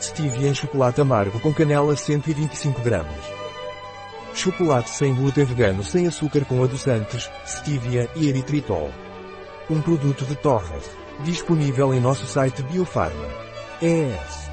Stevia em é chocolate amargo com canela 125 gramas. Chocolate sem glúten vegano sem açúcar com adoçantes, stevia e eritritol. Um produto de Torres. Disponível em nosso site Biofarma. É ES.